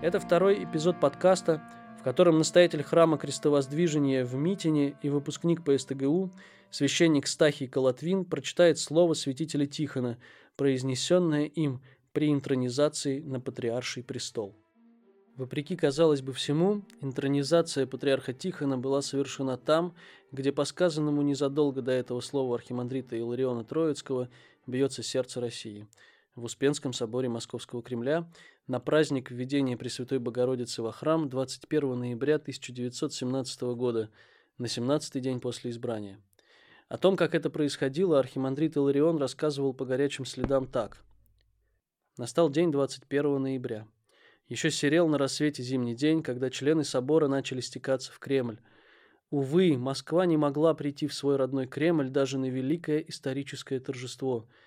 Это второй эпизод подкаста, в котором настоятель храма Крестовоздвижения в Митине и выпускник по СТГУ, священник Стахий Колотвин, прочитает слово святителя Тихона, произнесенное им при интронизации на патриарший престол. Вопреки, казалось бы, всему, интронизация патриарха Тихона была совершена там, где по сказанному незадолго до этого слова архимандрита Илариона Троицкого бьется сердце России – в Успенском соборе Московского Кремля на праздник введения Пресвятой Богородицы во храм 21 ноября 1917 года, на 17-й день после избрания. О том, как это происходило, архимандрит Иларион рассказывал по горячим следам так. Настал день 21 ноября. Еще серел на рассвете зимний день, когда члены собора начали стекаться в Кремль. Увы, Москва не могла прийти в свой родной Кремль даже на великое историческое торжество –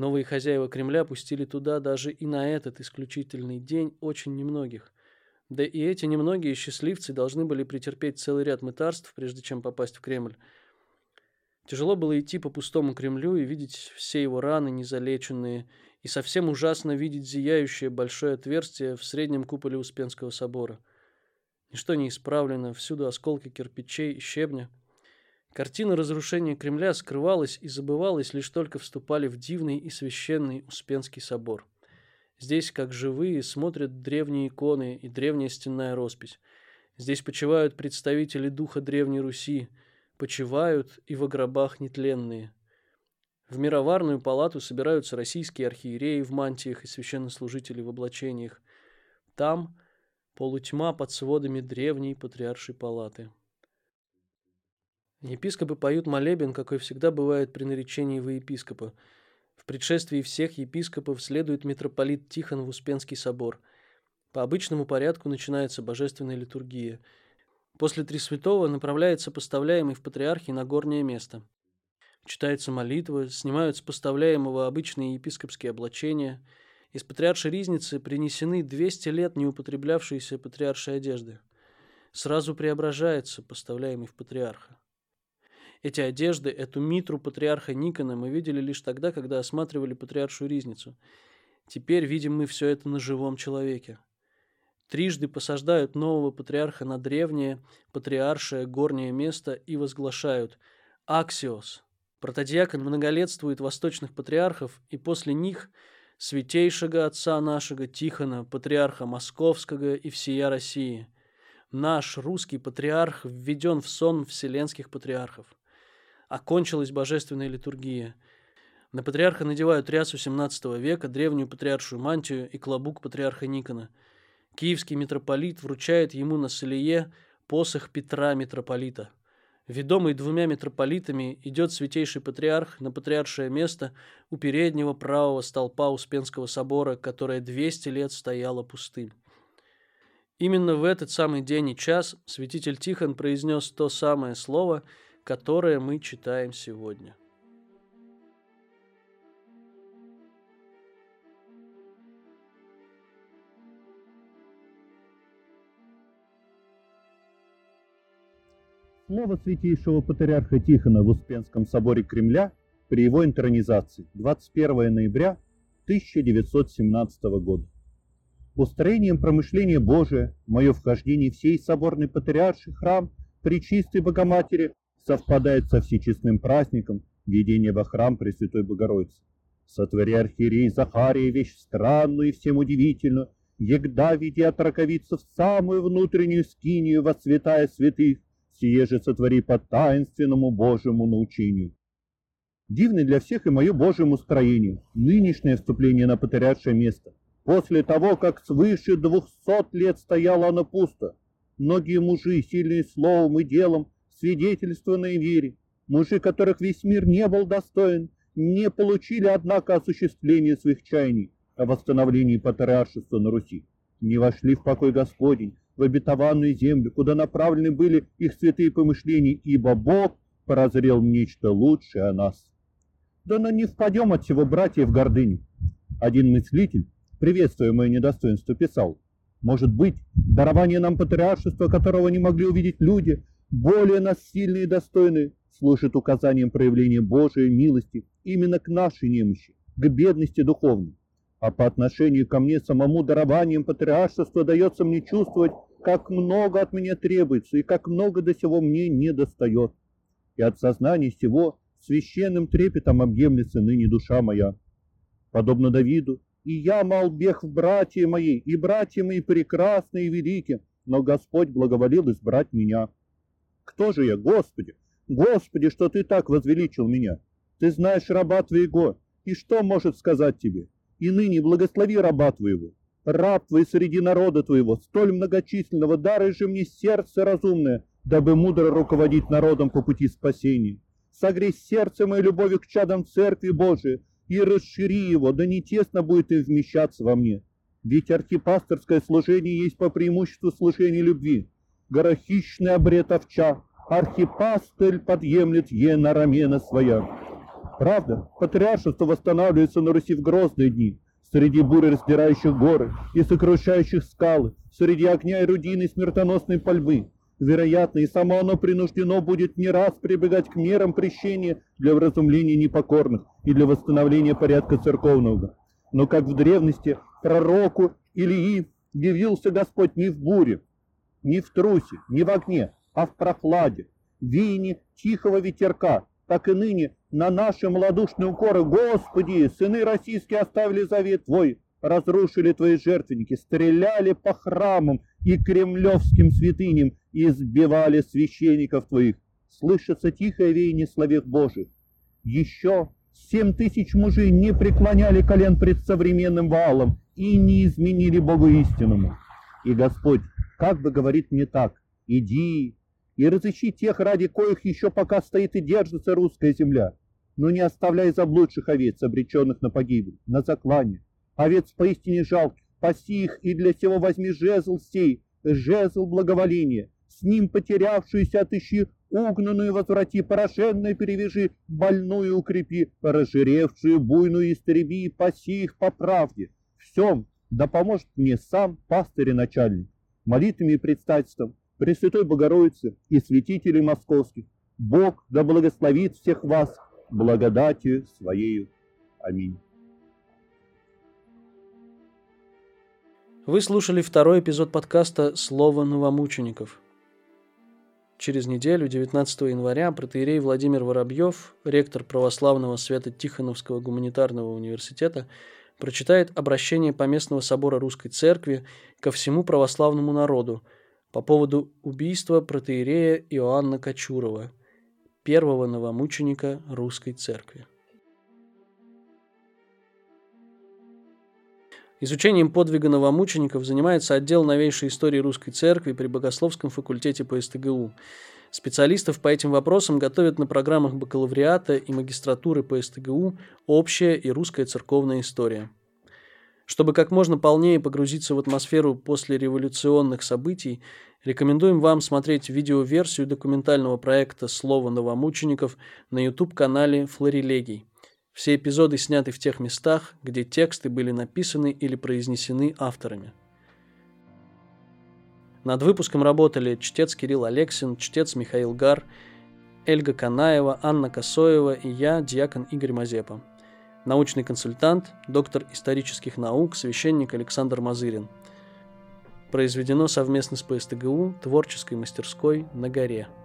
Новые хозяева Кремля пустили туда даже и на этот исключительный день очень немногих. Да и эти немногие счастливцы должны были претерпеть целый ряд мытарств, прежде чем попасть в Кремль. Тяжело было идти по пустому Кремлю и видеть все его раны незалеченные, и совсем ужасно видеть зияющее большое отверстие в среднем куполе Успенского собора. Ничто не исправлено, всюду осколки кирпичей и щебня – Картина разрушения Кремля скрывалась и забывалась, лишь только вступали в дивный и священный Успенский собор. Здесь, как живые, смотрят древние иконы и древняя стенная роспись. Здесь почивают представители духа Древней Руси, почивают и во гробах нетленные. В мироварную палату собираются российские архиереи в мантиях и священнослужители в облачениях. Там полутьма под сводами древней патриаршей палаты. Епископы поют молебен, какой всегда бывает при наречении во епископа. В предшествии всех епископов следует митрополит Тихон в Успенский собор. По обычному порядку начинается божественная литургия. После Тресвятого направляется поставляемый в патриархии на горнее место. Читается молитва, снимают с поставляемого обычные епископские облачения. Из патриаршей ризницы принесены 200 лет неупотреблявшиеся патриаршей одежды. Сразу преображается поставляемый в патриарха. Эти одежды, эту митру патриарха Никона мы видели лишь тогда, когда осматривали патриаршую ризницу. Теперь видим мы все это на живом человеке. Трижды посаждают нового патриарха на древнее, патриаршее, горнее место и возглашают «Аксиос». Протодиакон многолетствует восточных патриархов, и после них святейшего отца нашего Тихона, патриарха Московского и всея России. Наш русский патриарх введен в сон вселенских патриархов окончилась божественная литургия. На патриарха надевают рясу 17 века, древнюю патриаршую мантию и клобук патриарха Никона. Киевский митрополит вручает ему на солие посох Петра митрополита. Ведомый двумя митрополитами идет святейший патриарх на патриаршее место у переднего правого столпа Успенского собора, которое 200 лет стояло пустым. Именно в этот самый день и час святитель Тихон произнес то самое слово – которое мы читаем сегодня. Слово святейшего патриарха Тихона в Успенском соборе Кремля при его интернизации 21 ноября 1917 года. Устроением промышления Божия, мое вхождение в сей соборный патриарший храм при чистой Богоматери совпадает со всечестным праздником введения во храм Пресвятой Богородицы. Сотвори архиерей Захария вещь странную и всем удивительную, егда веди отраковиться в самую внутреннюю скинию во святая святых, сие же сотвори по таинственному Божьему научению. Дивное для всех и мое Божьему строению, нынешнее вступление на патриаршее место. После того, как свыше двухсот лет стояло оно пусто, многие мужи, сильные словом и делом, свидетельствованной вере, мужи которых весь мир не был достоин, не получили, однако, осуществления своих чаяний о восстановлении патриаршества на Руси, не вошли в покой Господень, в обетованную землю, куда направлены были их святые помышления, ибо Бог прозрел нечто лучшее о нас. Да но не впадем от всего братьев в гордыню. Один мыслитель, приветствуя мое недостоинство, писал, может быть, дарование нам патриаршества, которого не могли увидеть люди, более нас сильные и достойные, служит указанием проявления Божией милости именно к нашей немощи, к бедности духовной. а по отношению ко мне самому дарованием патриаршества дается мне чувствовать, как много от меня требуется и как много до сего мне не достает. И от сознания сего священным трепетом объемлется ныне душа моя. Подобно Давиду, и я мал бег в братья мои, и братья мои прекрасные и велики, но Господь благоволил избрать меня. Кто же я, Господи? Господи, что Ты так возвеличил меня? Ты знаешь раба Твоего, и что может сказать Тебе? И ныне благослови раба Твоего, раб Твой среди народа Твоего, столь многочисленного, дарой же мне сердце разумное, дабы мудро руководить народом по пути спасения. Согрей сердце мое любовью к чадам Церкви Божией, и расшири его, да не тесно будет и вмещаться во мне. Ведь архипасторское служение есть по преимуществу служение любви. Горохищный обред овча, архипастырь подъемлет е на рамена своя. Правда, патриаршество восстанавливается на Руси в грозные дни, среди бури раздирающих горы и сокрушающих скалы, среди огня и рудины смертоносной пальбы. Вероятно, и само оно принуждено будет не раз прибегать к мерам прещения для вразумления непокорных и для восстановления порядка церковного. Но как в древности пророку Илии явился Господь не в буре, не в трусе, не в огне, а в прохладе, веянии тихого ветерка, так и ныне на наши малодушные укоры, Господи, сыны российские оставили завет Твой, разрушили Твои жертвенники, стреляли по храмам и кремлевским святыням и избивали священников Твоих. Слышится тихое веяние словек Божьих. Еще семь тысяч мужей не преклоняли колен пред современным валом и не изменили Богу истинному. И Господь как бы говорит мне так, иди и разыщи тех, ради коих еще пока стоит и держится русская земля, но не оставляй заблудших овец, обреченных на погибель, на заклание. Овец поистине жалких, паси их, и для сего возьми жезл сей, жезл благоволения, с ним потерявшуюся отыщи, угнанную возврати, пораженную перевяжи, больную укрепи, разжиревшую буйную истреби, паси их по правде. Всем да поможет мне сам пастырь и начальник, молитвами и предстательством Пресвятой Богородицы и святителей московских. Бог да благословит всех вас благодатью Своею. Аминь. Вы слушали второй эпизод подкаста «Слово новомучеников». Через неделю, 19 января, протеерей Владимир Воробьев, ректор православного Свято-Тихоновского гуманитарного университета, прочитает обращение Поместного собора Русской Церкви ко всему православному народу по поводу убийства протеерея Иоанна Кочурова, первого новомученика Русской Церкви. Изучением подвига новомучеников занимается отдел новейшей истории Русской Церкви при Богословском факультете по СТГУ. Специалистов по этим вопросам готовят на программах бакалавриата и магистратуры по СТГУ «Общая и русская церковная история». Чтобы как можно полнее погрузиться в атмосферу послереволюционных событий, рекомендуем вам смотреть видеоверсию документального проекта «Слово новомучеников» на YouTube-канале «Флорилегий». Все эпизоды сняты в тех местах, где тексты были написаны или произнесены авторами. Над выпуском работали чтец Кирилл Алексин, чтец Михаил Гар, Эльга Канаева, Анна Косоева и я, диакон Игорь Мазепа. Научный консультант, доктор исторических наук, священник Александр Мазырин. Произведено совместно с ПСТГУ творческой мастерской на горе –